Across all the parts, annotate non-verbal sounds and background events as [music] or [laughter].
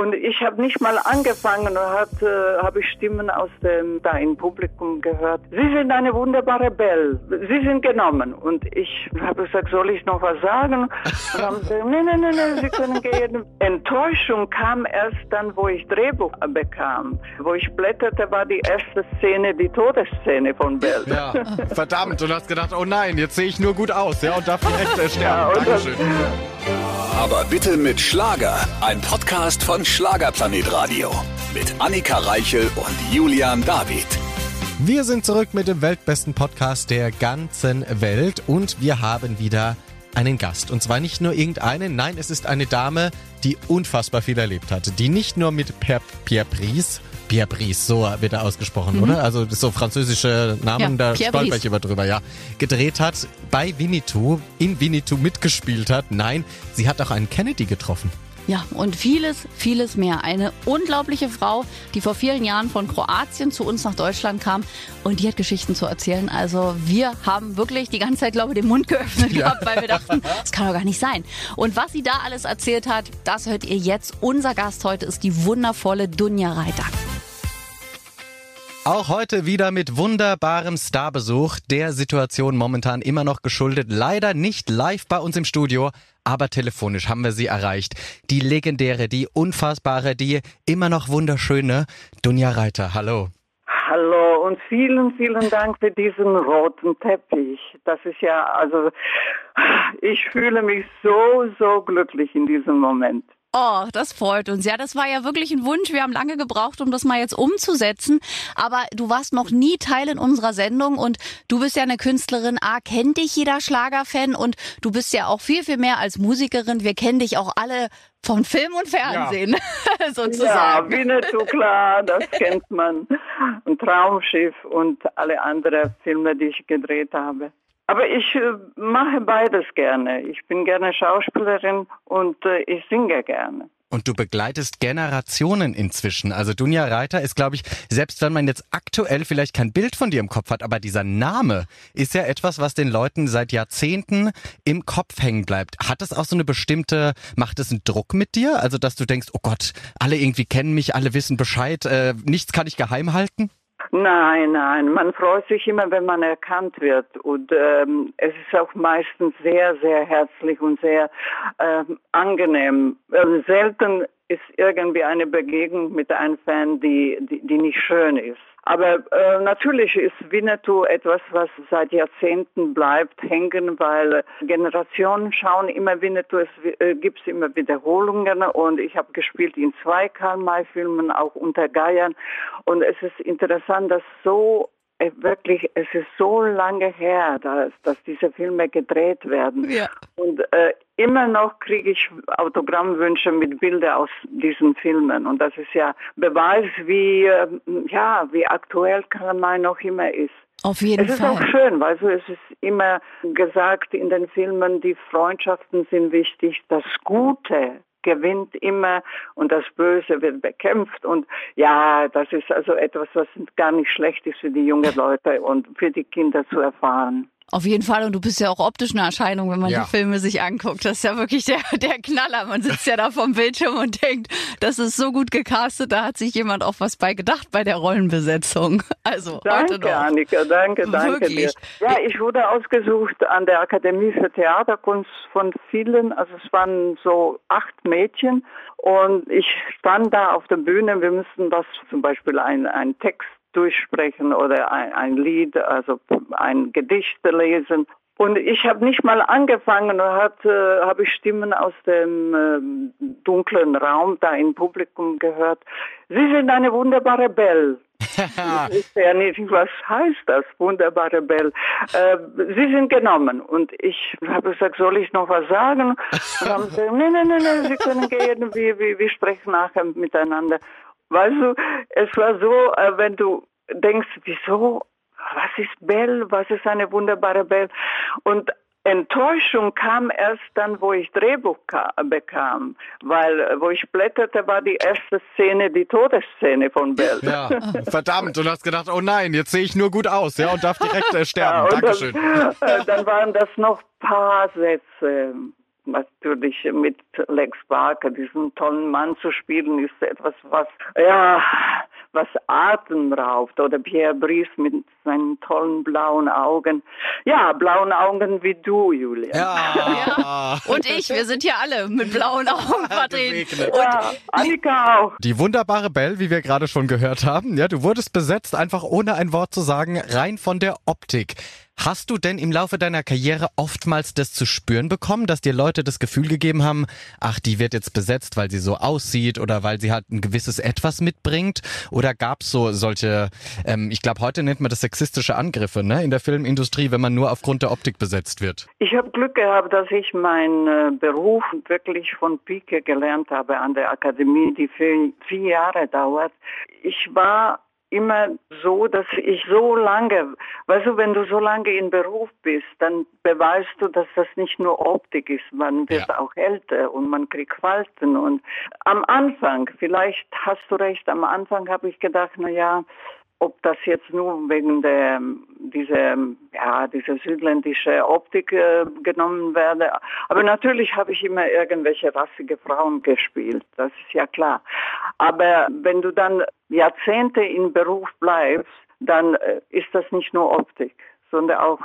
Und ich habe nicht mal angefangen und äh, habe ich Stimmen aus dem da im Publikum gehört. Sie sind eine wunderbare Belle. Sie sind genommen. Und ich habe gesagt, soll ich noch was sagen? Und haben gesagt, nein, nein, nein, nee, Sie können gehen. Enttäuschung kam erst dann, wo ich Drehbuch bekam. Wo ich blätterte, war die erste Szene die Todesszene von Belle. Ja, verdammt. Und hast gedacht, oh nein, jetzt sehe ich nur gut aus. Ja, und darf direkt äh, sterben. Ja, Dankeschön. Aber bitte mit Schlager. Ein Podcast von Schlagerplanet Radio. Mit Annika Reichel und Julian David. Wir sind zurück mit dem weltbesten Podcast der ganzen Welt und wir haben wieder einen Gast. Und zwar nicht nur irgendeinen, nein, es ist eine Dame, die unfassbar viel erlebt hat. Die nicht nur mit Pierre, Pierre Brice, Pierre Brice, so wird er ausgesprochen, mhm. oder? Also so französische Namen, ja, da stolper ich immer drüber, ja. Gedreht hat, bei Winnetou, in Winnetou mitgespielt hat. Nein, sie hat auch einen Kennedy getroffen. Ja, und vieles, vieles mehr. Eine unglaubliche Frau, die vor vielen Jahren von Kroatien zu uns nach Deutschland kam und die hat Geschichten zu erzählen. Also wir haben wirklich die ganze Zeit, glaube ich, den Mund geöffnet [laughs] ja. gehabt, weil wir dachten, das kann doch gar nicht sein. Und was sie da alles erzählt hat, das hört ihr jetzt. Unser Gast heute ist die wundervolle Dunja Reiter. Auch heute wieder mit wunderbarem Starbesuch, der Situation momentan immer noch geschuldet. Leider nicht live bei uns im Studio, aber telefonisch haben wir sie erreicht. Die legendäre, die unfassbare, die immer noch wunderschöne Dunja Reiter. Hallo. Hallo und vielen, vielen Dank für diesen roten Teppich. Das ist ja, also, ich fühle mich so, so glücklich in diesem Moment. Oh, das freut uns. Ja, das war ja wirklich ein Wunsch. Wir haben lange gebraucht, um das mal jetzt umzusetzen. Aber du warst noch nie Teil in unserer Sendung und du bist ja eine Künstlerin. A, kennt dich jeder Schlagerfan und du bist ja auch viel, viel mehr als Musikerin. Wir kennen dich auch alle von Film und Fernsehen, ja. [laughs] sozusagen. Ja, Winnetou, klar, das kennt man. Ein Traumschiff und alle anderen Filme, die ich gedreht habe. Aber ich äh, mache beides gerne. Ich bin gerne Schauspielerin und äh, ich singe gerne. Und du begleitest Generationen inzwischen. Also Dunja Reiter ist, glaube ich, selbst wenn man jetzt aktuell vielleicht kein Bild von dir im Kopf hat, aber dieser Name ist ja etwas, was den Leuten seit Jahrzehnten im Kopf hängen bleibt. Hat es auch so eine bestimmte, macht es einen Druck mit dir? Also, dass du denkst, oh Gott, alle irgendwie kennen mich, alle wissen Bescheid, äh, nichts kann ich geheim halten? Nein, nein, man freut sich immer, wenn man erkannt wird. Und ähm, es ist auch meistens sehr, sehr herzlich und sehr ähm, angenehm. Also selten ist irgendwie eine Begegnung mit einem Fan, die, die, die nicht schön ist. Aber äh, natürlich ist Winnetou etwas, was seit Jahrzehnten bleibt hängen, weil Generationen schauen immer Winnetou, es äh, gibt immer Wiederholungen und ich habe gespielt in zwei Karl-May-Filmen, auch unter Geiern und es ist interessant, dass so äh, wirklich, es ist so lange her, dass, dass diese Filme gedreht werden. Ja. Und äh, immer noch kriege ich Autogrammwünsche mit Bildern aus diesen Filmen. Und das ist ja Beweis, wie, äh, ja, wie aktuell Karamai noch immer ist. Auf jeden es Fall. Ist auch schön, weil so es ist immer gesagt in den Filmen, die Freundschaften sind wichtig, das Gute gewinnt immer und das Böse wird bekämpft. Und ja, das ist also etwas, was gar nicht schlecht ist für die jungen Leute und für die Kinder zu erfahren. Auf jeden Fall. Und du bist ja auch optisch eine Erscheinung, wenn man ja. die Filme sich anguckt. Das ist ja wirklich der, der Knaller. Man sitzt ja da vom Bildschirm und denkt, das ist so gut gecastet. Da hat sich jemand auch was bei gedacht bei der Rollenbesetzung. Also, danke. Annika. Danke, danke wirklich. dir. Ja, ich wurde ausgesucht an der Akademie für Theaterkunst von vielen. Also es waren so acht Mädchen. Und ich stand da auf der Bühne. Wir mussten was, zum Beispiel ein, ein Text durchsprechen oder ein, ein Lied, also ein Gedicht lesen. Und ich habe nicht mal angefangen und äh, habe ich Stimmen aus dem äh, dunklen Raum da im Publikum gehört. Sie sind eine wunderbare Belle. [laughs] ich wusste ja nicht, was heißt das, wunderbare Belle. Äh, Sie sind genommen. Und ich habe gesagt, soll ich noch was sagen? Und haben sie gesagt, nein, nein, nein, nee, Sie können gehen, wir, wir, wir sprechen nachher miteinander. Weißt du, es war so, äh, wenn du denkst, wieso, was ist Bell, was ist eine wunderbare Bell? Und Enttäuschung kam erst dann, wo ich Drehbuch bekam, weil äh, wo ich blätterte, war die erste Szene die Todesszene von Bell. Ja, verdammt, und hast gedacht, oh nein, jetzt sehe ich nur gut aus, ja, und darf direkt äh, sterben. Ja, Dankeschön. Dann, [laughs] äh, dann waren das noch paar Sätze natürlich mit Lex Barker, diesen tollen Mann zu spielen, ist etwas, was, ja, was Atem raubt. Oder Pierre Brice mit seinen tollen blauen Augen. Ja, blauen Augen wie du, Julia. Ja. ja. Und ich, wir sind hier alle mit blauen Augen vertreten. Ja, Annika auch. Die wunderbare Belle, wie wir gerade schon gehört haben, ja, du wurdest besetzt, einfach ohne ein Wort zu sagen, rein von der Optik. Hast du denn im Laufe deiner Karriere oftmals das zu spüren bekommen, dass dir Leute das Gefühl gegeben haben, ach, die wird jetzt besetzt, weil sie so aussieht oder weil sie halt ein gewisses Etwas mitbringt? Oder gab's so solche, ähm, ich glaube, heute nennt man das sexistische Angriffe ne, in der Filmindustrie, wenn man nur aufgrund der Optik besetzt wird? Ich habe Glück gehabt, dass ich meinen äh, Beruf wirklich von Pike gelernt habe an der Akademie, die vier, vier Jahre dauert. Ich war immer so, dass ich so lange, weißt du, wenn du so lange in Beruf bist, dann beweist du, dass das nicht nur Optik ist, man wird ja. auch älter und man kriegt Falten und am Anfang, vielleicht hast du recht, am Anfang habe ich gedacht, na ja, ob das jetzt nur wegen der diese ja diese südländische Optik äh, genommen werde, aber natürlich habe ich immer irgendwelche rassige Frauen gespielt, das ist ja klar. Aber wenn du dann Jahrzehnte im Beruf bleibst, dann äh, ist das nicht nur Optik, sondern auch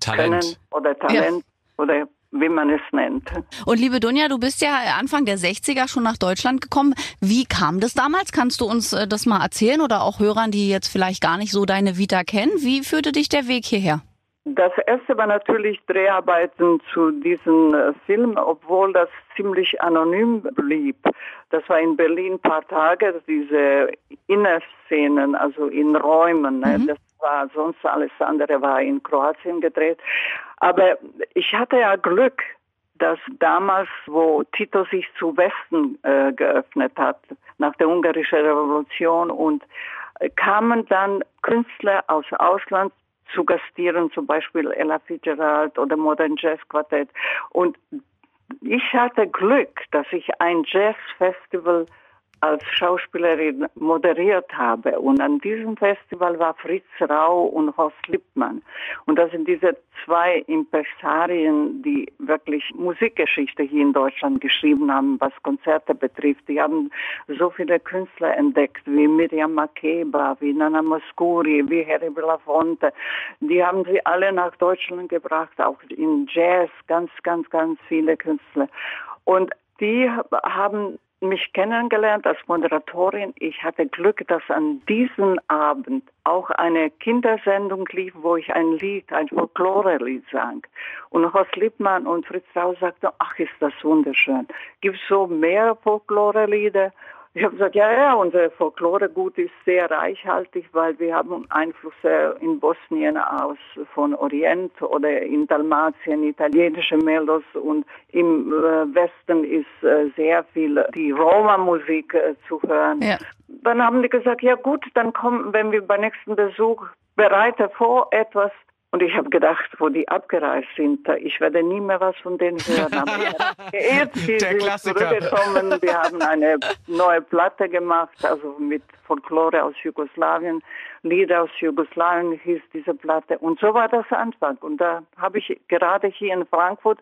Talent Können oder Talent ja. oder wie man es nennt. Und liebe Dunja, du bist ja Anfang der 60er schon nach Deutschland gekommen. Wie kam das damals? Kannst du uns äh, das mal erzählen oder auch Hörern, die jetzt vielleicht gar nicht so deine Vita kennen? Wie führte dich der Weg hierher? Das erste war natürlich Dreharbeiten zu diesem äh, Film, obwohl das ziemlich anonym blieb. Das war in Berlin ein paar Tage, diese Innerszenen, also in Räumen. Ne? Mhm. Das war sonst alles andere war in Kroatien gedreht. Aber ich hatte ja Glück, dass damals, wo Tito sich zu Westen äh, geöffnet hat, nach der ungarischen Revolution und äh, kamen dann Künstler aus Ausland zu gastieren, zum Beispiel Ella Fitzgerald oder Modern Jazz Quartett. Und ich hatte Glück, dass ich ein Jazzfestival als Schauspielerin moderiert habe. Und an diesem Festival war Fritz Rau und Horst Lippmann. Und das sind diese zwei Impresarien, die wirklich Musikgeschichte hier in Deutschland geschrieben haben, was Konzerte betrifft. Die haben so viele Künstler entdeckt, wie Miriam Makeba, wie Nana Moscuri, wie Harry Belafonte. Die haben sie alle nach Deutschland gebracht, auch in Jazz, ganz, ganz, ganz viele Künstler. Und die haben mich kennengelernt als Moderatorin. Ich hatte Glück, dass an diesem Abend auch eine Kindersendung lief, wo ich ein Lied, ein Folklore-Lied sang. Und Horst Lippmann und Fritz Rau sagten, ach, ist das wunderschön. Gibt es so mehr Folklore-Lieder? Ich habe gesagt, ja, ja, unser Folkloregut ist sehr reichhaltig, weil wir haben Einflüsse in Bosnien aus von Orient oder in Dalmatien italienische Melos und im äh, Westen ist äh, sehr viel die Roma-Musik äh, zu hören. Ja. Dann haben die gesagt, ja gut, dann kommen, wenn wir beim nächsten Besuch bereite vor etwas und ich habe gedacht, wo die abgereist sind, ich werde nie mehr was von denen hören. Aber [laughs] geirrt, sie Der sind zurückgekommen. Wir haben eine neue Platte gemacht, also mit Folklore aus Jugoslawien. Lieder aus Jugoslawien hieß diese Platte. Und so war das Anfang. Und da habe ich gerade hier in Frankfurt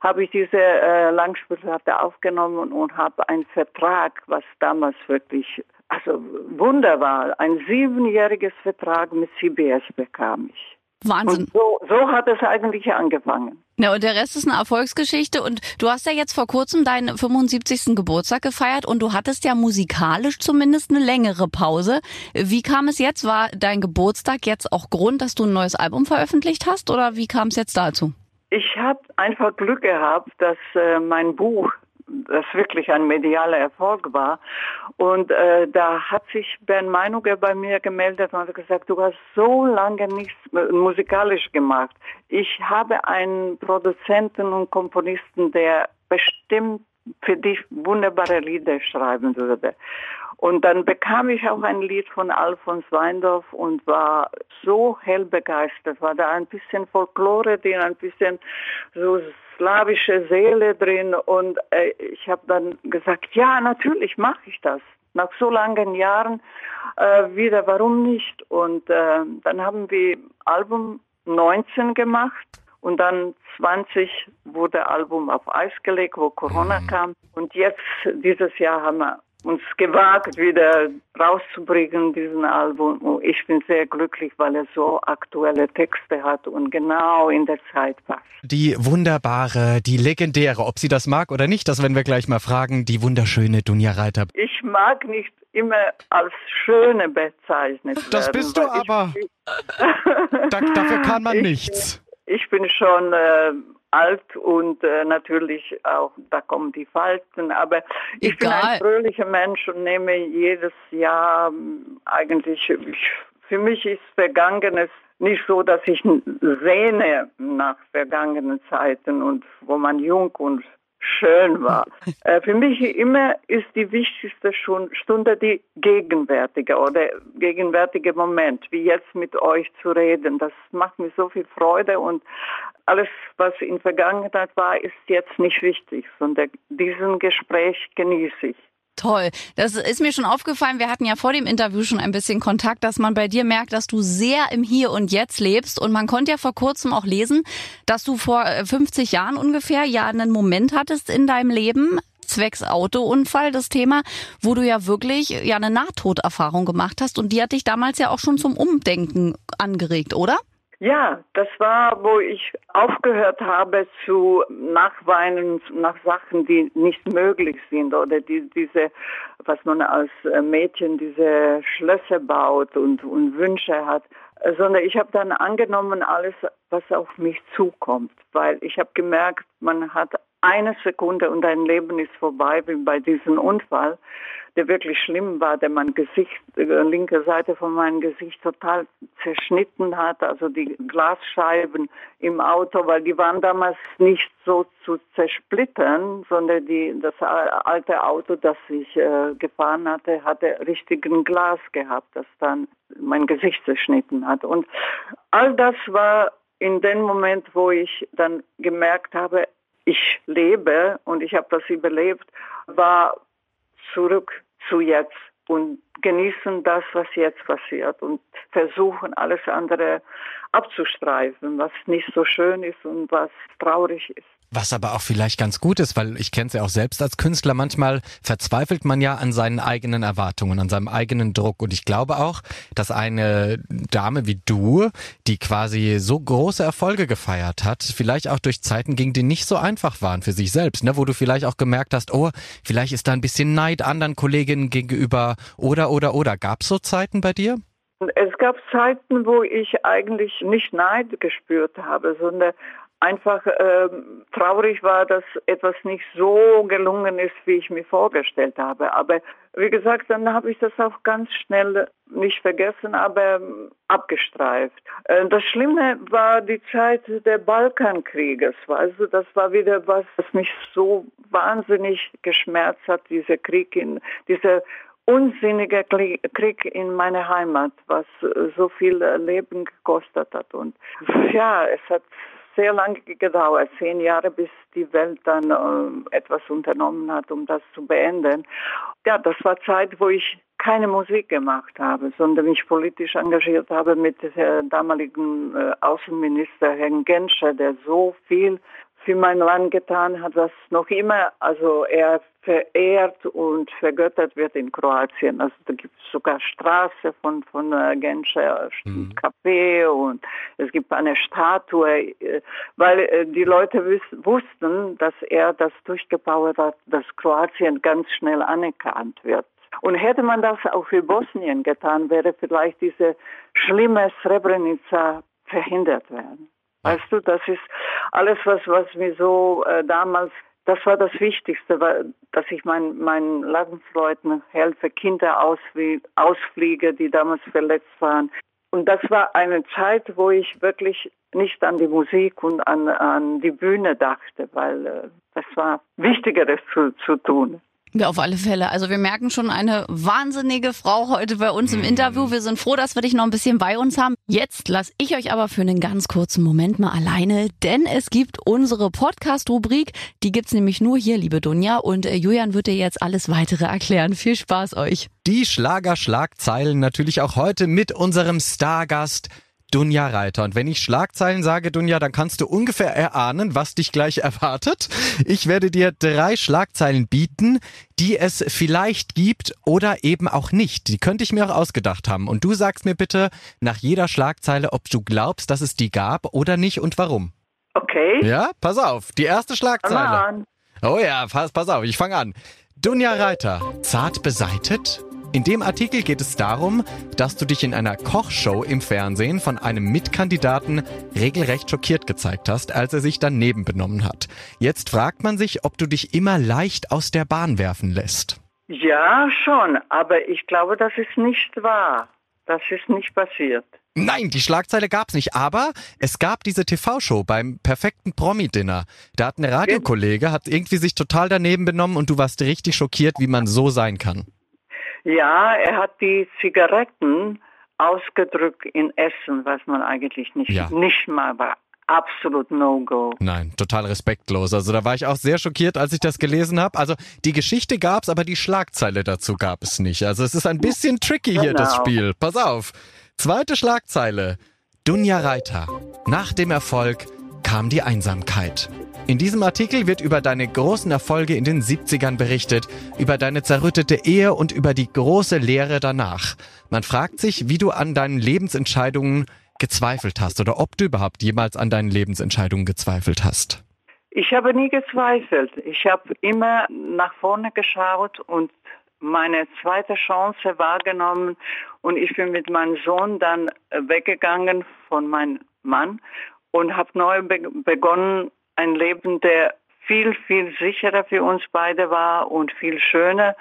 habe ich diese äh, Langspielplatte aufgenommen und habe einen Vertrag, was damals wirklich also wunderbar, ein siebenjähriges Vertrag mit CBS bekam ich. Wahnsinn. Und so, so hat es eigentlich angefangen. Ja, und der Rest ist eine Erfolgsgeschichte. Und du hast ja jetzt vor kurzem deinen 75. Geburtstag gefeiert und du hattest ja musikalisch zumindest eine längere Pause. Wie kam es jetzt? War dein Geburtstag jetzt auch Grund, dass du ein neues Album veröffentlicht hast oder wie kam es jetzt dazu? Ich habe einfach Glück gehabt, dass äh, mein Buch das wirklich ein medialer Erfolg war. Und äh, da hat sich Bernd Meinuger bei mir gemeldet und hat gesagt, du hast so lange nichts musikalisch gemacht. Ich habe einen Produzenten und Komponisten, der bestimmt für dich wunderbare Lieder schreiben würde. Und dann bekam ich auch ein Lied von Alfons Weindorf und war so hell begeistert. War da ein bisschen Folklore drin, ein bisschen so slawische Seele drin und äh, ich habe dann gesagt, ja, natürlich mache ich das. Nach so langen Jahren äh, wieder, warum nicht? Und äh, dann haben wir Album 19 gemacht Und dann 20 wurde Album auf Eis gelegt, wo Corona mhm. kam. Und jetzt, dieses Jahr haben wir uns gewagt, wieder rauszubringen, diesen Album. Und ich bin sehr glücklich, weil er so aktuelle Texte hat und genau in der Zeit passt. Die wunderbare, die legendäre, ob sie das mag oder nicht, das werden wir gleich mal fragen, die wunderschöne Dunja Reiter. Ich mag nicht immer als schöne bezeichnet Das bist du aber. da, dafür kann man [laughs] ich, nichts. Ich bin schon äh, alt und äh, natürlich auch, da kommen die Falten, aber ich Egal. bin ein fröhlicher Mensch und nehme jedes Jahr ähm, eigentlich, ich, für mich ist Vergangenes nicht so, dass ich sehne nach vergangenen Zeiten und wo man jung und schön war. [laughs] Äh, für mich immer ist die wichtigste Stunde die gegenwärtige oder gegenwärtige Moment, wie jetzt mit euch zu reden. Das macht mir so viel Freude und alles, was in Vergangenheit war, ist jetzt nicht wichtig, sondern diesen Gespräch genieße ich. Toll. Das ist mir schon aufgefallen. Wir hatten ja vor dem Interview schon ein bisschen Kontakt, dass man bei dir merkt, dass du sehr im Hier und Jetzt lebst. Und man konnte ja vor kurzem auch lesen, dass du vor 50 äh, Jahren ungefähr ja einen Moment hattest in deinem Leben, zwecks Autounfall, das Thema, wo du ja wirklich ja eine Nahtoderfahrung gemacht hast. Und die hat dich damals ja auch schon zum Umdenken angeregt, oder? Ja, das war, wo ich aufgehört habe zu nachweinen nach Sachen, die nicht möglich sind oder die, diese, was man als äh, Mädchen diese Schlösser baut und, und Wünsche hat, sondern ich habe dann angenommen alles, was auf mich zukommt, weil ich habe gemerkt, man hat eine Sekunde und dein Leben ist vorbei, wie bei diesem Unfall der wirklich schlimm war, der mein Gesicht, äh, linke Seite von meinem Gesicht total zerschnitten hat, also die Glasscheiben im Auto, weil die waren damals nicht so zu zersplittern, sondern die, das alte Auto, das ich äh, gefahren hatte, hatte richtigen Glas gehabt, das dann mein Gesicht zerschnitten hat. Und all das war in dem Moment, wo ich dann gemerkt habe, ich lebe und ich habe das überlebt, war zurück zu jetzt und genießen das, was jetzt passiert und versuchen alles andere abzustreifen, was nicht so schön ist und was traurig ist. Was aber auch vielleicht ganz gut ist, weil ich kenne es ja auch selbst als Künstler, manchmal verzweifelt man ja an seinen eigenen Erwartungen, an seinem eigenen Druck. Und ich glaube auch, dass eine Dame wie du, die quasi so große Erfolge gefeiert hat, vielleicht auch durch Zeiten ging, die nicht so einfach waren für sich selbst, ne? wo du vielleicht auch gemerkt hast, oh, vielleicht ist da ein bisschen Neid anderen Kolleginnen gegenüber oder, oder, oder. Gab es so Zeiten bei dir? Es gab Zeiten, wo ich eigentlich nicht Neid gespürt habe, sondern einfach äh, traurig war, dass etwas nicht so gelungen ist, wie ich mir vorgestellt habe. Aber wie gesagt, dann habe ich das auch ganz schnell nicht vergessen, aber abgestreift. Äh, das Schlimme war die Zeit der Balkankrieges. Also das war wieder was, was mich so wahnsinnig geschmerzt hat, dieser Krieg in, dieser unsinnige Krieg in meiner Heimat, was so viel Leben gekostet hat. Und ja, es hat sehr lange gedauert, zehn Jahre, bis die Welt dann äh, etwas unternommen hat, um das zu beenden. Ja, das war Zeit, wo ich keine Musik gemacht habe, sondern mich politisch engagiert habe mit dem damaligen äh, Außenminister Herrn Genscher, der so viel für mein Land getan hat, was noch immer, also er verehrt und vergöttert wird in Kroatien. Also da gibt es sogar Straße von, von äh, Genscher, mhm. Café und es gibt eine Statue, äh, weil äh, die Leute wussten, dass er das durchgebaut hat, dass Kroatien ganz schnell anerkannt wird. Und hätte man das auch für Bosnien getan, wäre vielleicht diese schlimme Srebrenica verhindert werden. Weißt du, das ist alles, was, was mir so äh, damals, das war das Wichtigste, weil, dass ich meinen mein Landsleuten helfe, Kinder ausflie ausfliege, die damals verletzt waren. Und das war eine Zeit, wo ich wirklich nicht an die Musik und an, an die Bühne dachte, weil äh, das war Wichtigeres zu, zu tun. Ja, auf alle Fälle. Also wir merken schon eine wahnsinnige Frau heute bei uns im mhm. Interview. Wir sind froh, dass wir dich noch ein bisschen bei uns haben. Jetzt lasse ich euch aber für einen ganz kurzen Moment mal alleine, denn es gibt unsere Podcast-Rubrik. Die gibt's nämlich nur hier, liebe Dunja. Und äh, Julian wird dir jetzt alles weitere erklären. Viel Spaß euch. Die Schlagerschlagzeilen natürlich auch heute mit unserem Stargast Dunja Reiter. Und wenn ich Schlagzeilen sage, Dunja, dann kannst du ungefähr erahnen, was dich gleich [laughs] erwartet. Ich werde dir drei Schlagzeilen bieten, die es vielleicht gibt oder eben auch nicht. Die könnte ich mir auch ausgedacht haben. Und du sagst mir bitte nach jeder Schlagzeile, ob du glaubst, dass es die gab oder nicht und warum. Okay. Ja, pass auf. Die erste Schlagzeile. Oh ja, pass, pass auf, ich fange an. Dunja Reiter, zart beseitet? In dem Artikel geht es darum, dass du dich in einer Kochshow im Fernsehen von einem Mitkandidaten regelrecht schockiert gezeigt hast, als er sich daneben benommen hat. Jetzt fragt man sich, ob du dich immer leicht aus der Bahn werfen lässt. Ja, schon, aber ich glaube, das ist nicht wahr. Das ist nicht passiert. Nein, die Schlagzeile gab's nicht, aber es gab diese TV-Show beim perfekten Promi-Dinner. Da hat ein Radiokollege, hat irgendwie sich total daneben benommen und du warst richtig schockiert, wie man so sein kann. Ja, er hat die Zigaretten ausgedrückt in Essen, was man eigentlich nicht, ja. nicht mal war. Absolut No-Go. Nein, total respektlos. Also da war ich auch sehr schockiert, als ich das gelesen habe. Also die Geschichte gab's, aber die Schlagzeile dazu gab es nicht. Also es ist ein bisschen tricky hier, genau. das Spiel. Pass auf. Zweite Schlagzeile. Dunja Reiter. Nach dem Erfolg kam die Einsamkeit. In diesem Artikel wird über deine großen Erfolge in den 70ern berichtet, über deine zerrüttete Ehe und über die große Lehre danach. Man fragt sich, wie du an deinen Lebensentscheidungen gezweifelt hast oder ob du überhaupt jemals an deinen Lebensentscheidungen gezweifelt hast. Ich habe nie gezweifelt. Ich habe immer nach vorne geschaut und meine zweite Chance wahrgenommen und ich bin mit meinem Sohn dann weggegangen von meinem Mann und habe neu begonnen ein Leben, der viel, viel sicherer für uns beide war und viel schöner.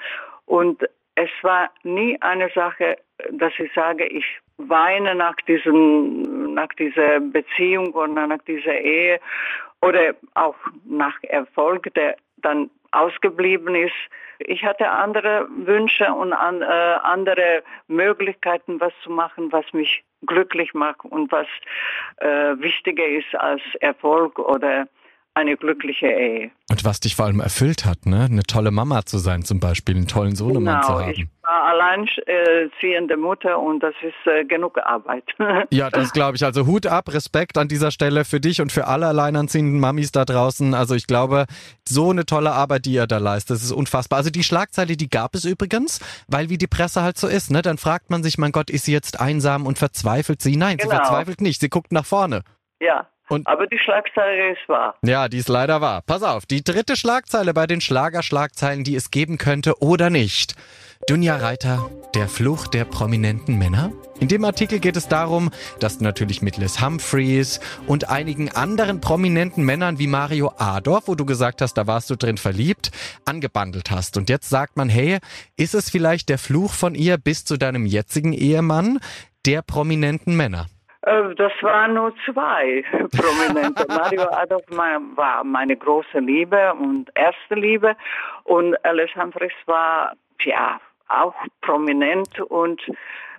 Und es war nie eine Sache, dass ich sage, ich weine nach diesem, nach dieser Beziehung oder nach dieser Ehe oder auch nach Erfolg, der dann ausgeblieben ist. Ich hatte andere Wünsche und an, äh, andere Möglichkeiten, was zu machen, was mich glücklich macht und was äh, wichtiger ist als Erfolg oder eine glückliche Ehe. Und was dich vor allem erfüllt hat, ne? Eine tolle Mama zu sein zum Beispiel, einen tollen Sohnemann genau, zu haben. Ich war alleinziehende Mutter und das ist äh, genug Arbeit. [laughs] ja, das glaube ich. Also Hut ab, Respekt an dieser Stelle für dich und für alle alleinerziehenden Mamis da draußen. Also ich glaube, so eine tolle Arbeit, die ihr da leistet, das ist unfassbar. Also die Schlagzeile, die gab es übrigens, weil wie die Presse halt so ist, ne? Dann fragt man sich, mein Gott, ist sie jetzt einsam und verzweifelt sie? Nein, genau. sie verzweifelt nicht. Sie guckt nach vorne. Ja. Und Aber die Schlagzeile ist wahr. Ja, die ist leider wahr. Pass auf, die dritte Schlagzeile bei den Schlagerschlagzeilen, die es geben könnte oder nicht. Dunja Reiter, der Fluch der prominenten Männer? In dem Artikel geht es darum, dass du natürlich mit Liz Humphreys und einigen anderen prominenten Männern wie Mario Adorf, wo du gesagt hast, da warst du drin verliebt, angebandelt hast. Und jetzt sagt man, hey, ist es vielleicht der Fluch von ihr bis zu deinem jetzigen Ehemann, der prominenten Männer? Äh, das waren nur zwei [laughs] Prominente. Mario Adolf war meine große Liebe und erste Liebe und Humphreys war ja auch prominent und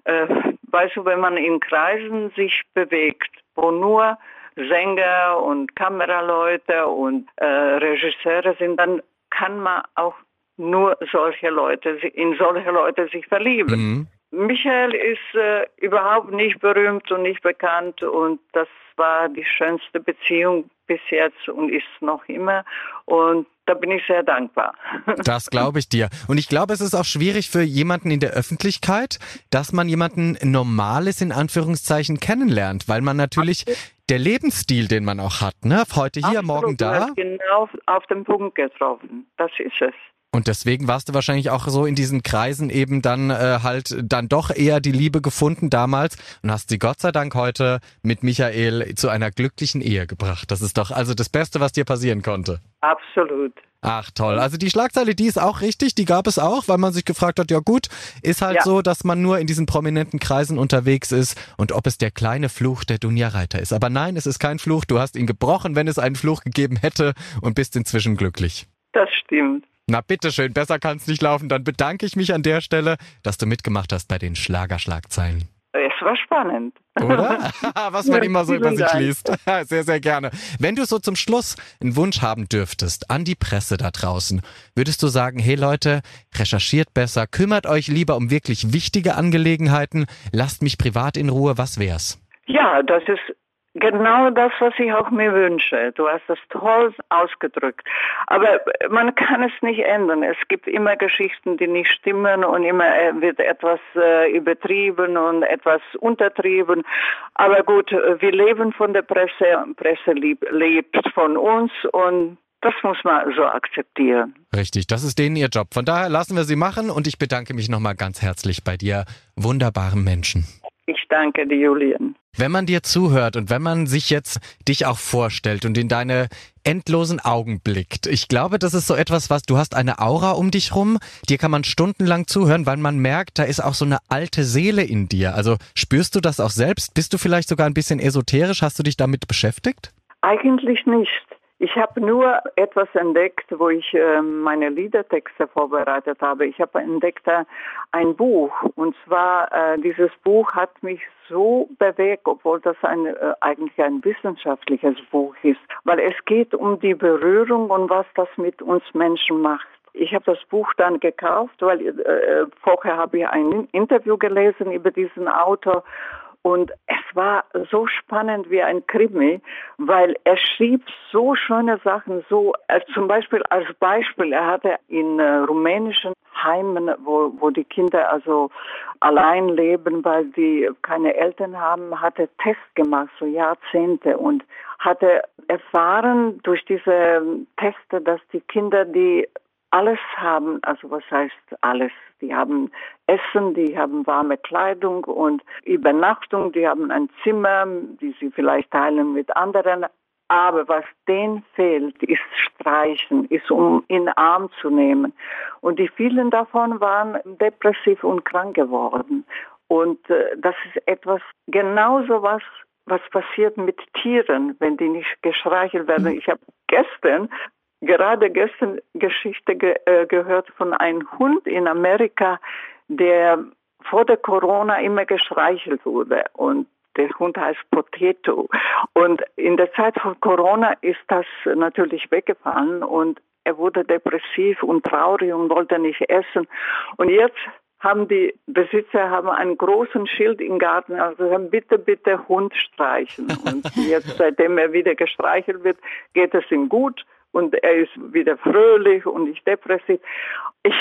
äh, weißt du, wenn man in Kreisen sich bewegt, wo nur Sänger und Kameraleute und äh, Regisseure sind, dann kann man auch nur solche Leute in solche Leute sich verlieben. Mhm. Michael ist äh, überhaupt nicht berühmt und nicht bekannt und das war die schönste Beziehung bis jetzt und ist noch immer und da bin ich sehr dankbar. [laughs] Das glaube ich dir. Und ich glaube, es ist auch schwierig für jemanden in der Öffentlichkeit, dass man jemanden Normales in Anführungszeichen kennenlernt, weil man natürlich der Lebensstil, den man auch hat, ne? Heute hier, Absolut, morgen da. Genau auf den Punkt getroffen. Das ist es. Und deswegen warst du wahrscheinlich auch so in diesen Kreisen eben dann äh, halt dann doch eher die Liebe gefunden damals und hast sie Gott sei Dank heute mit Michael zu einer glücklichen Ehe gebracht. Das ist doch also das Beste, was dir passieren konnte. Absolut. Ach toll. Also die Schlagzeile, die ist auch richtig, die gab es auch, weil man sich gefragt hat, ja gut, ist halt ja. so, dass man nur in diesen prominenten Kreisen unterwegs ist und ob es der kleine Fluch der Dunja Reiter ist. Aber nein, es ist kein Fluch, du hast ihn gebrochen, wenn es einen Fluch gegeben hätte und bist inzwischen glücklich. Das stimmt. Na bitteschön, besser kann es nicht laufen. Dann bedanke ich mich an der Stelle, dass du mitgemacht hast bei den Schlagerschlagzeilen. Es war spannend. Oder? [laughs] [laughs] Was man ja, immer so über sich Dank. liest. [laughs] Sehr, sehr gerne. Wenn du so zum Schluss einen Wunsch haben dürftest an die Presse da draußen, würdest du sagen, hey Leute, recherchiert besser, kümmert euch lieber um wirklich wichtige Angelegenheiten, lasst mich privat in Ruhe, was wär's? Ja, das ist genau das, was ich auch mir wünsche. Du hast das toll ausgedrückt. Aber man kann es nicht ändern. Es gibt immer Geschichten, die nicht stimmen und immer äh, wird etwas äh, übertrieben und etwas untertrieben. Aber gut, wir leben von der Presse. Presse lebt von uns und das muss man so akzeptieren. Richtig, das ist denen ihr Job. Von daher lassen wir sie machen und ich bedanke mich nochmal ganz herzlich bei dir, wunderbaren Menschen. Ich danke dir, Julian. Wenn man dir zuhört und wenn man sich jetzt dich auch vorstellt und in deine endlosen Augen blickt, ich glaube, das ist so etwas, was du hast eine Aura um dich rum, dir kann man stundenlang zuhören, weil man merkt, da ist auch so eine alte Seele in dir. Also spürst du das auch selbst? Bist du vielleicht sogar ein bisschen esoterisch? Hast du dich damit beschäftigt? Eigentlich nicht. Ich habe nur etwas entdeckt, wo ich äh, meine Liedertexte vorbereitet habe. Ich habe entdeckt äh, ein Buch und zwar äh, dieses Buch hat mich so bewegt, obwohl das ein, äh, eigentlich ein wissenschaftliches Buch ist, weil es geht um die Berührung und was das mit uns Menschen macht. Ich habe das Buch dann gekauft, weil äh, vorher habe ich ein Interview gelesen über diesen Autor und es war so spannend wie ein Krimi, weil er schrieb so schöne Sachen, so äh, zum Beispiel als Beispiel, er hatte in äh, rumänischen Heimen, wo, wo die Kinder also allein leben, weil sie keine Eltern haben, hatte Test gemacht, so Jahrzehnte und hatte erfahren durch diese Teste, dass die Kinder, die alles haben, also was heißt alles? Die haben Essen, die haben warme Kleidung und Übernachtung, die haben ein Zimmer, die sie vielleicht teilen mit anderen. Aber was denen fehlt, ist Streichen, ist um in Arm zu nehmen. Und die vielen davon waren depressiv und krank geworden. Und äh, das ist etwas, genauso was, was passiert mit Tieren, wenn die nicht gestreichelt werden. Ich habe gestern gerade gestern Geschichte ge äh, gehört von einem Hund in Amerika, der vor der Corona immer gestreichelt wurde und der Hund heißt Potato. Und in der Zeit von Corona ist das natürlich weggefallen und er wurde depressiv und traurig und wollte nicht essen. Und jetzt haben die Besitzer haben einen großen Schild im Garten, also sagen, bitte, bitte Hund streichen. Und [laughs] jetzt, seitdem er wieder gestreichelt wird, geht es ihm gut und er ist wieder fröhlich und nicht depressiv. Ich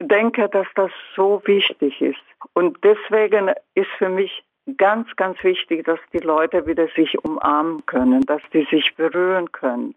denke, dass das so wichtig ist. Und deswegen ist für mich ganz, ganz wichtig, dass die Leute wieder sich umarmen können, dass die sich berühren können.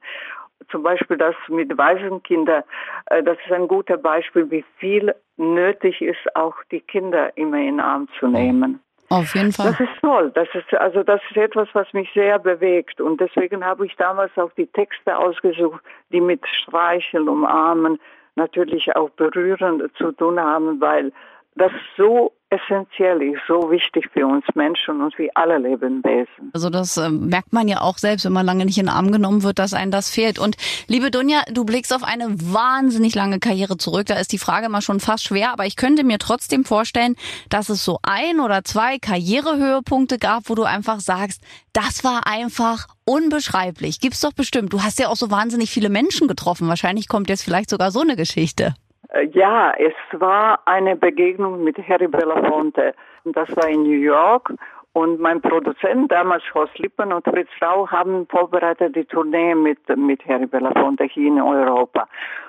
Zum Beispiel das mit Waisenkindern, äh, das ist ein guter Beispiel, wie viel nötig ist, auch die Kinder immer in den Arm zu nehmen. Auf jeden Fall. Das ist toll. Das ist, also das ist etwas, was mich sehr bewegt. Und deswegen habe ich damals auch die Texte ausgesucht, die mit Streicheln, Umarmen, natürlich auch berühren zu tun haben, weil das so essentiell ist, so wichtig für uns Menschen und für alle Lebewesen. Also das äh, merkt man ja auch selbst, wenn man lange nicht in den Arm genommen wird, dass einem das fehlt. Und liebe Dunja, du blickst auf eine wahnsinnig lange Karriere zurück. Da ist die Frage mal schon fast schwer, aber ich könnte mir trotzdem vorstellen, dass es so ein oder zwei Karrierehöhepunkte gab, wo du einfach sagst, das war einfach unbeschreiblich. Gibt's doch bestimmt. Du hast ja auch so wahnsinnig viele Menschen getroffen. Wahrscheinlich kommt jetzt vielleicht sogar so eine Geschichte. Äh, ja, es war eine Begegnung mit Harry Belafonte. Das war in New York und mein Produzent, damals Horst Lippen und Fritz Rau, haben vorbereitet die Tournee mit, mit Harry Belafonte hier in Europa.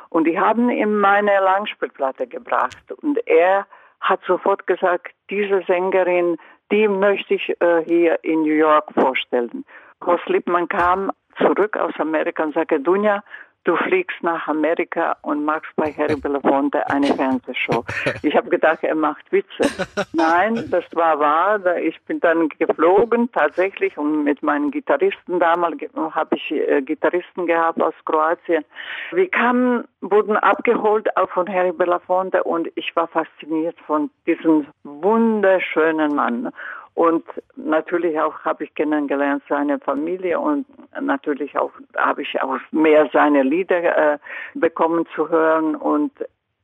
Und die haben ihm meine Langspielplatte gebracht. Und er hat sofort gesagt, diese Sängerin, die möchte ich äh, hier in New York vorstellen. Horst Lippmann kam zurück aus Amerika und sagte, Dunja, du fliegst nach Amerika und machst bei Harry Belafonte eine Fernsehshow. [laughs] Ich habe gedacht, er macht Witze. Nein, das war wahr. Ich bin dann geflogen tatsächlich und mit meinen Gitarristen damals habe ich äh, Gitarristen gehabt aus Kroatien. Wir kamen, wurden abgeholt auch von Harry Belafonte und ich war fasziniert von diesem wunderschönen Mann. Und natürlich auch habe ich kennengelernt seine Familie und natürlich auch habe ich auch mehr seine Lieder äh, bekommen zu hören. Und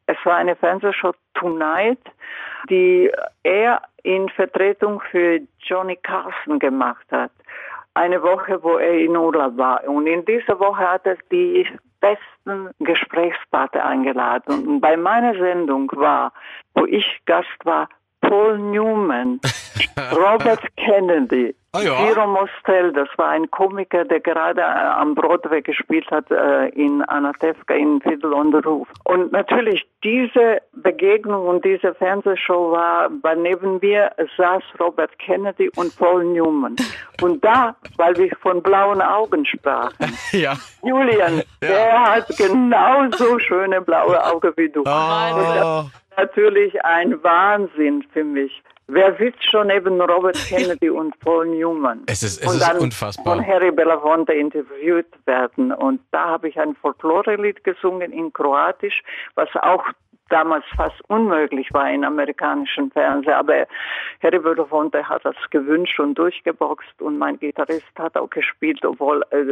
es war eine Fernsehshow Tonight, die er in Vertretung für Johnny Carson gemacht hat. Eine Woche, wo er in Urlaub war. Und in dieser Woche hat er die besten Gesprächspartner eingeladen. Und bei meiner Sendung war, wo ich Gast war, Paul Newman, [laughs] Robert Kennedy, Ah, ja. Ciro Mostel, das war ein Komiker, der gerade äh, am Broadway gespielt hat äh, in Anatevka in Fiddle on the Roof. Und natürlich diese Begegnung und diese Fernsehshow war, weil neben mir saß Robert Kennedy und Paul Newman. Und da, weil wir von blauen Augen sprachen. [laughs] ja. Julian, ja. der hat genauso schöne blaue Augen wie du. Oh. Natürlich ein Wahnsinn für mich. Wer sitzt schon neben Robert [laughs] Kennedy und Paul Newman? Es ist, es und ist unfassbar. Von Harry Belafonte interviewt werden. Und da habe ich ein Folklore-Lied gesungen in Kroatisch, was auch damals fast unmöglich war in amerikanischen Fernsehen. Aber Harry Belafonte hat das gewünscht und durchgeboxt und mein Gitarrist hat auch gespielt, obwohl äh,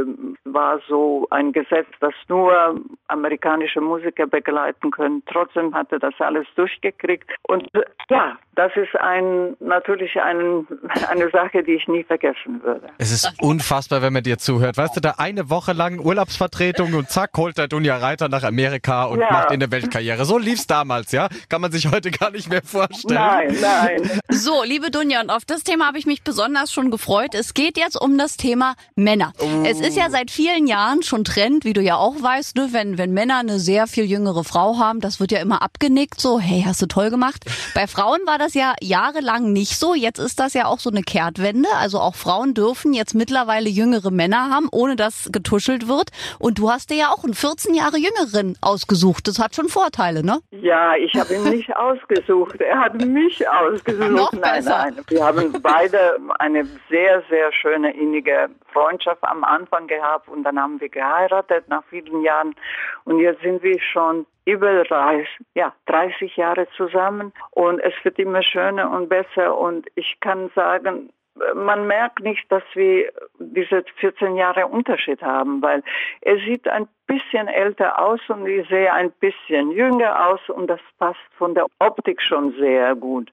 war so ein Gesetz, das nur amerikanische Musiker begleiten können. Trotzdem hat er das alles durchgekriegt. Und äh, ja, das ist ein, natürlich ein, [laughs] eine Sache, die ich nie vergessen würde. Es ist unfassbar, wenn man dir zuhört. Weißt du, da eine Woche lang Urlaubsvertretung und zack, holt der Dunja Reiter nach Amerika und ja. macht in der Weltkarriere. So lief's damals, ja? Kann man sich heute gar nicht mehr vorstellen. Nein, nein. So, liebe Dunja, und auf das Thema habe ich mich besonders schon gefreut. Es geht jetzt um das Thema Männer. Oh. Es ist ja seit vielen Jahren schon Trend, wie du ja auch weißt, ne? wenn, wenn Männer eine sehr viel jüngere Frau haben, das wird ja immer abgenickt, so, hey, hast du toll gemacht. Bei Frauen war das ja jahrelang nicht so. Jetzt ist das ja auch so eine Kehrtwende. Also auch Frauen dürfen jetzt mittlerweile jüngere Männer haben, ohne dass getuschelt wird. Und du hast dir ja auch einen 14 Jahre jüngeren ausgesucht. Das hat schon Vorteile, ne? Ja, ich habe ihn nicht [laughs] ausgesucht. Er hat mich ausgesucht. Noch besser. Nein, nein. Wir haben beide eine sehr, sehr schöne innige Freundschaft am Anfang gehabt und dann haben wir geheiratet nach vielen Jahren und jetzt sind wir schon über 30, ja, 30 Jahre zusammen und es wird immer schöner und besser und ich kann sagen, man merkt nicht, dass wir diese 14 Jahre Unterschied haben, weil er sieht ein bisschen älter aus und ich sehe ein bisschen jünger aus und das passt von der Optik schon sehr gut.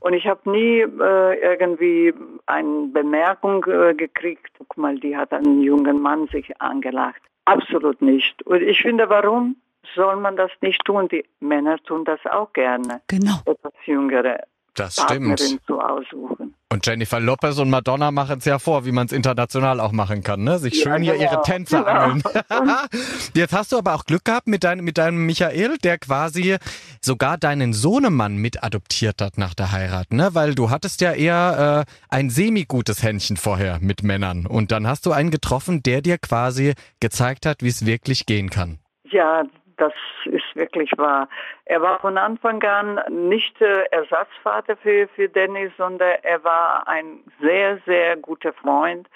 Und ich habe nie äh, irgendwie eine Bemerkung äh, gekriegt, guck mal, die hat einen jungen Mann sich angelacht. Absolut nicht. Und ich finde, warum soll man das nicht tun? Die Männer tun das auch gerne. Genau. Etwas jüngere das stimmt. zu aussuchen. Und Jennifer Lopez und Madonna machen es ja vor, wie man es international auch machen kann, ne? Sich schön ja, hier ihre Tänze genau. angeln. [laughs] Jetzt hast du aber auch Glück gehabt mit, dein, mit deinem Michael, der quasi sogar deinen Sohnemann mit adoptiert hat nach der Heirat, ne? Weil du hattest ja eher äh, ein semi-gutes Händchen vorher mit Männern. Und dann hast du einen getroffen, der dir quasi gezeigt hat, wie es wirklich gehen kann. Ja, das ist wirklich wahr. Er war von Anfang an nicht äh, Ersatzvater für, für Dennis, sondern er war ein sehr, sehr guter Freund,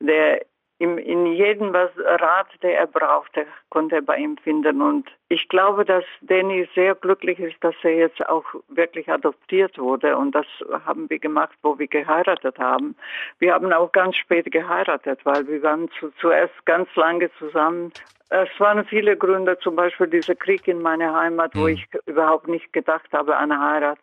der ihm in jedem was Rat, der er brauchte, konnte er bei ihm finden. Und ich glaube, dass Danny sehr glücklich ist, dass er jetzt auch wirklich adoptiert wurde. Und das haben wir gemacht, wo wir geheiratet haben. Wir haben auch ganz spät geheiratet, weil wir waren zu, zuerst ganz lange zusammen. Es waren viele Gründe, zum Beispiel dieser Krieg in meiner Heimat, wo mhm. ich überhaupt nicht gedacht habe an Heirat.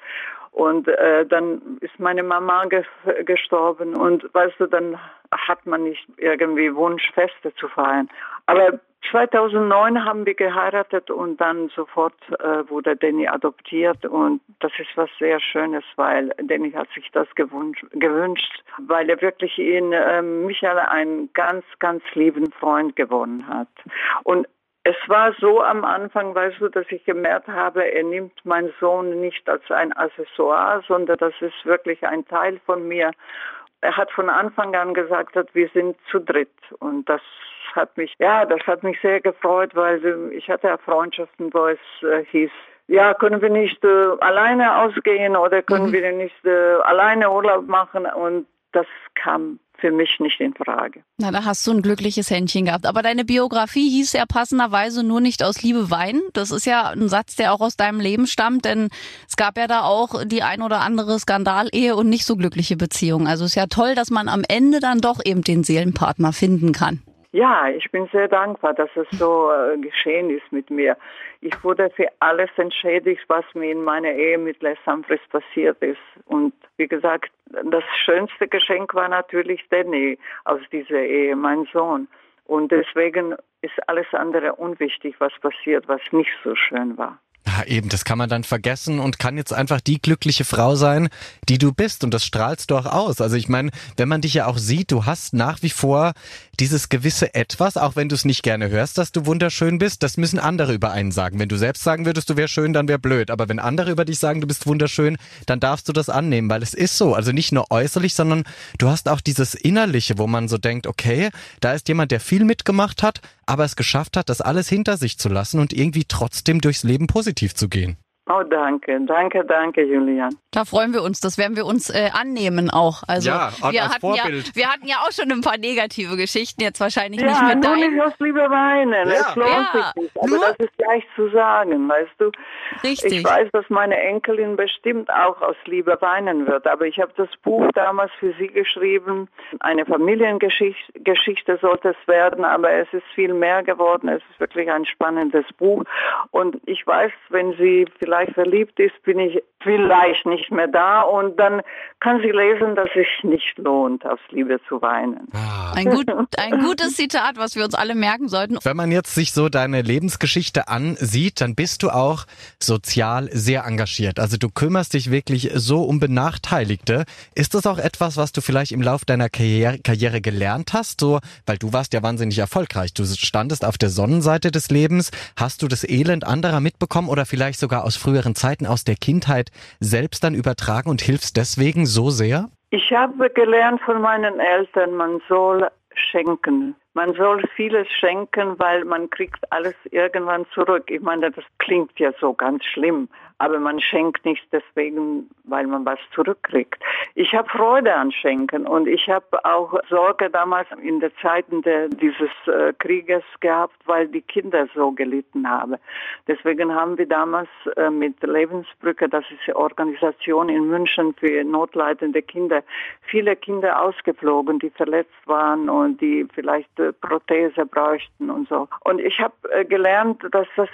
Und äh, dann ist meine Mama ge gestorben und weißt du, dann hat man nicht irgendwie Wunsch, Feste zu feiern. Aber 2009 haben wir geheiratet und dann sofort äh, wurde Danny adoptiert und das ist was sehr Schönes, weil Danny hat sich das gewünscht, weil er wirklich in äh, Michael einen ganz, ganz lieben Freund gewonnen hat. Und es war so am Anfang, weißt du, dass ich gemerkt habe, er nimmt meinen Sohn nicht als ein Accessoire, sondern das ist wirklich ein Teil von mir. Er hat von Anfang an gesagt, wir sind zu dritt und das hat mich, ja, das hat mich sehr gefreut, weil ich hatte ja Freundschaften, wo es äh, hieß, ja, können wir nicht äh, alleine ausgehen oder können mhm. wir nicht äh, alleine Urlaub machen und das kam für mich nicht in Frage. Na, da hast du ein glückliches Händchen gehabt. Aber deine Biografie hieß ja passenderweise nur nicht aus Liebe weinen. Das ist ja ein Satz, der auch aus deinem Leben stammt, denn es gab ja da auch die ein oder andere Skandalehe und nicht so glückliche Beziehung. Also es ist ja toll, dass man am Ende dann doch eben den Seelenpartner finden kann. Ja, ich bin sehr dankbar, dass es so äh, geschehen ist mit mir. Ich wurde für alles entschädigt, was mir in meiner Ehe mit Les Humphries passiert ist. Und wie gesagt, das schönste Geschenk war natürlich Danny aus dieser Ehe, mein Sohn. Und deswegen ist alles andere unwichtig, was passiert, was nicht so schön war. Ja, eben, das kann man dann vergessen und kann jetzt einfach die glückliche Frau sein, die du bist. Und das strahlst du auch aus. Also ich meine, wenn man dich ja auch sieht, du hast nach wie vor dieses gewisse Etwas, auch wenn du es nicht gerne hörst, dass du wunderschön bist, das müssen andere über einen sagen. Wenn du selbst sagen würdest, du wär schön, dann wär blöd. Aber wenn andere über dich sagen, du bist wunderschön, dann darfst du das annehmen, weil es ist so. Also nicht nur äußerlich, sondern du hast auch dieses Innerliche, wo man so denkt, okay, da ist jemand, der viel mitgemacht hat, aber es geschafft hat, das alles hinter sich zu lassen und irgendwie trotzdem durchs Leben positiv zu gehen. Oh, danke, danke, danke, Julian. Da freuen wir uns, das werden wir uns äh, annehmen auch. Also ja, wir als hatten Vorbild. ja, wir hatten ja auch schon ein paar negative Geschichten, jetzt wahrscheinlich Ja, nicht mit nur deinen. nicht aus Liebe weinen. Ja. Es lohnt Ja, sich nicht. Aber nur- das ist leicht zu sagen, weißt du. Richtig. Ich weiß, dass meine Enkelin bestimmt auch aus Liebe weinen wird, aber ich habe das Buch damals für sie geschrieben. Eine Familiengeschichte Geschichte sollte es werden, aber es ist viel mehr geworden. Es ist wirklich ein spannendes Buch. Und ich weiß, wenn sie vielleicht verliebt ist, bin ich vielleicht nicht mehr da und dann kann sie lesen, dass es sich nicht lohnt, aus Liebe zu weinen. Ein, gut, ein gutes Zitat, was wir uns alle merken sollten. Wenn man jetzt sich so deine Lebensgeschichte ansieht, dann bist du auch sozial sehr engagiert. Also du kümmerst dich wirklich so um Benachteiligte. Ist das auch etwas, was du vielleicht im Lauf deiner Karriere, Karriere gelernt hast? So, weil du warst ja wahnsinnig erfolgreich. Du standest auf der Sonnenseite des Lebens. Hast du das Elend anderer mitbekommen oder vielleicht sogar aus früheren Zeiten, aus der Kindheit selbst dann übertragen und hilfst deswegen so sehr? Ich habe gelernt von meinen Eltern, man soll schenken. Man soll vieles schenken, weil man kriegt alles irgendwann zurück. Ich meine, das klingt ja so ganz schlimm, aber man schenkt nicht deswegen, weil man was zurückkriegt. Ich habe Freude an Schenken und ich habe auch Sorge damals in der Zeiten der, dieses äh, Krieges gehabt, weil die Kinder so gelitten haben. Deswegen haben wir damals äh, mit Lebensbrücke, das ist eine Organisation in München für notleidende Kinder, viele Kinder ausgeflogen, die verletzt waren und die vielleicht äh, Prothese bräuchten und so. Und ich habe äh, gelernt, dass das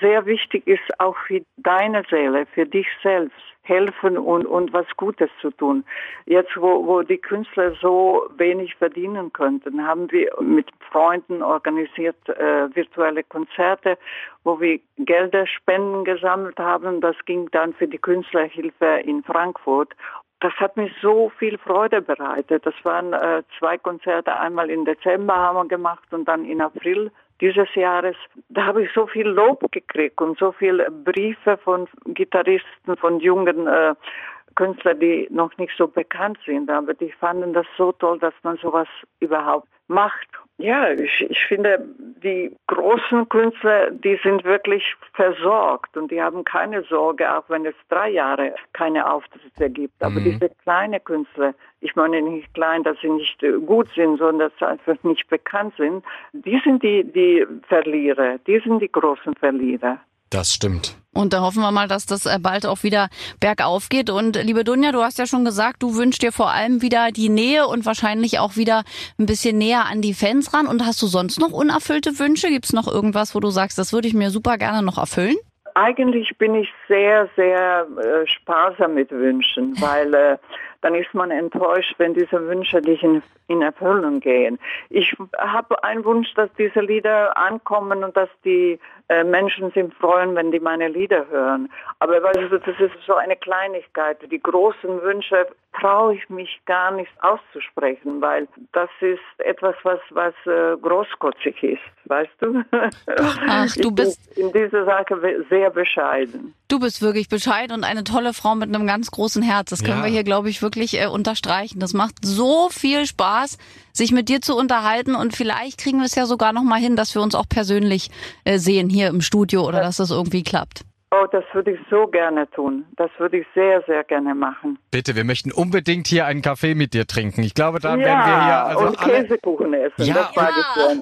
sehr wichtig ist, auch für deine Seele, für dich selbst helfen und, und was Gutes zu tun. Jetzt, wo, wo die Künstler so wenig verdienen könnten, haben wir mit Freunden organisiert äh, virtuelle Konzerte, wo wir Gelder, Spenden gesammelt haben. Das ging dann für die Künstlerhilfe in Frankfurt. Das hat mir so viel Freude bereitet. Das waren äh, zwei Konzerte, einmal im Dezember haben wir gemacht und dann in April dieses Jahres. Da habe ich so viel Lob gekriegt und so viele Briefe von Gitarristen, von jungen äh, Künstlern, die noch nicht so bekannt sind. Aber die fanden das so toll, dass man sowas überhaupt macht. Ja, ich, ich finde, die großen Künstler, die sind wirklich versorgt und die haben keine Sorge, auch wenn es drei Jahre keine Auftritte gibt. Aber Mhm. diese kleine Künstler, ich meine nicht klein, dass sie nicht gut sind, sondern dass sie einfach nicht bekannt sind, die sind die, die Verlierer, die sind die großen Verlierer. Das stimmt. Und da hoffen wir mal, dass das äh, bald auch wieder bergauf geht. Und liebe Dunja, du hast ja schon gesagt, du wünschst dir vor allem wieder die Nähe und wahrscheinlich auch wieder ein bisschen näher an die Fans ran. Und hast du sonst noch unerfüllte Wünsche? Gibt's noch irgendwas, wo du sagst, das würde ich mir super gerne noch erfüllen? Eigentlich bin ich sehr, sehr äh, sparsam mit Wünschen, weil äh, dann ist man enttäuscht, wenn diese Wünsche nicht in, in Erfüllung gehen. Ich habe einen Wunsch, dass diese Lieder ankommen und dass die äh, Menschen sich freuen, wenn die meine Lieder hören. Aber weißt du, das ist so eine Kleinigkeit. Die großen Wünsche traue ich mich gar nicht auszusprechen, weil das ist etwas, was, was äh, großkotzig ist, weißt du? Ach, [laughs] du ich bist- bin in dieser Sache sehr bescheiden. Du bist wirklich Bescheid und eine tolle Frau mit einem ganz großen Herz. Das können Ja. wir hier, glaube ich, wirklich äh, unterstreichen. Das macht so viel Spaß, sich mit dir zu unterhalten und vielleicht kriegen wir es ja sogar noch mal hin, dass wir uns auch persönlich äh, sehen hier im Studio oder dass das irgendwie klappt. Oh, das würde ich so gerne tun. Das würde ich sehr, sehr gerne machen. Bitte, wir möchten unbedingt hier einen Kaffee mit dir trinken. Ich glaube, dann werden wir hier also und alle Käsekuchen essen. Ja, ja.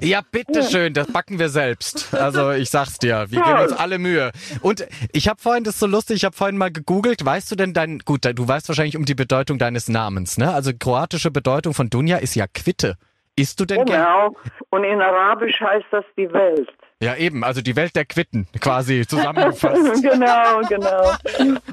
Ja, bitteschön, das backen wir selbst. Also ich sag's dir, wir geben uns alle Mühe. Und ich habe vorhin, das ist so lustig, ich habe vorhin mal gegoogelt, weißt du denn dein, gut, du weißt wahrscheinlich um die Bedeutung deines Namens, ne? Also kroatische Bedeutung von Dunja ist ja Quitte. Isst du denn gern? Genau. Und in Arabisch heißt das die Welt. Ja, eben, also die Welt der Quitten quasi zusammengefasst. [laughs] genau, genau.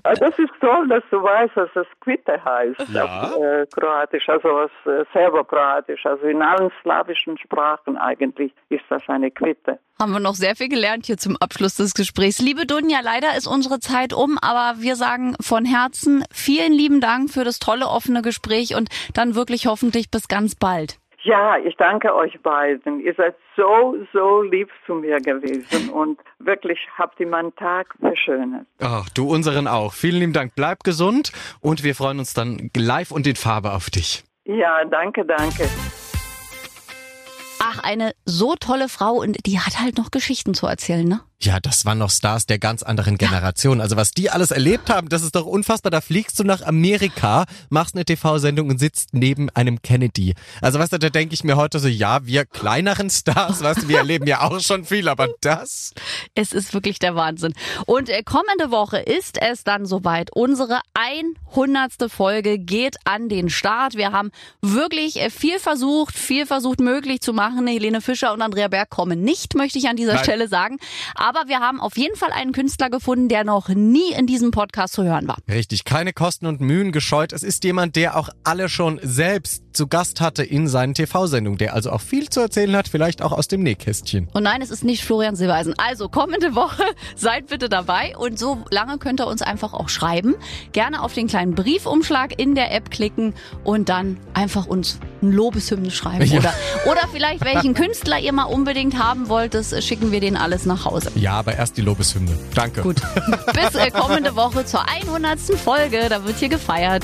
Ah, das ist toll, dass du weißt, dass das Quitte heißt ja. auf äh, Kroatisch, also was äh, Serbokroatisch. Also in allen slawischen Sprachen eigentlich ist das eine Quitte. Haben wir noch sehr viel gelernt hier zum Abschluss des Gesprächs. Liebe Dunja, leider ist unsere Zeit um, aber wir sagen von Herzen vielen lieben Dank für das tolle offene Gespräch und dann wirklich hoffentlich bis ganz bald. Ja, ich danke euch beiden. Ihr seid so, so lieb zu mir gewesen und wirklich habt ihr meinen Tag verschönert. Ach, du unseren auch. Vielen lieben Dank. Bleib gesund und wir freuen uns dann live und in Farbe auf dich. Ja, danke, danke. Ach, eine so tolle Frau und die hat halt noch Geschichten zu erzählen, ne? Ja, das waren noch Stars der ganz anderen Generation. Also was die alles erlebt haben, das ist doch unfassbar. Da fliegst du nach Amerika, machst eine TV-Sendung und sitzt neben einem Kennedy. Also weißt du, da denke ich mir heute so, ja, wir kleineren Stars, weißt du, wir erleben ja auch schon viel, aber das? Es ist wirklich der Wahnsinn. Und äh, kommende Woche ist es dann soweit. Unsere 100. Folge geht an den Start. Wir haben wirklich äh, viel versucht, viel versucht möglich zu machen. Helene Fischer und Andrea Berg kommen nicht, möchte ich an dieser Nein. Stelle sagen. Aber aber wir haben auf jeden Fall einen Künstler gefunden, der noch nie in diesem Podcast zu hören war. Richtig, keine Kosten und Mühen gescheut. Es ist jemand, der auch alle schon selbst zu Gast hatte in seinen TV-Sendungen, der also auch viel zu erzählen hat, vielleicht auch aus dem Nähkästchen. Und nein, es ist nicht Florian Silbereisen. Also kommende Woche [laughs] seid bitte dabei und so lange könnt ihr uns einfach auch schreiben. Gerne auf den kleinen Briefumschlag in der App klicken und dann einfach uns ein Lobeshymne schreiben. Ja. Oder, oder vielleicht welchen [laughs] Künstler ihr mal unbedingt haben wollt, das schicken wir denen alles nach Hause. Ja, aber erst die Lobeshymne. Danke. Gut. [laughs] Bis äh, kommende Woche zur 100. Folge. Da wird hier gefeiert.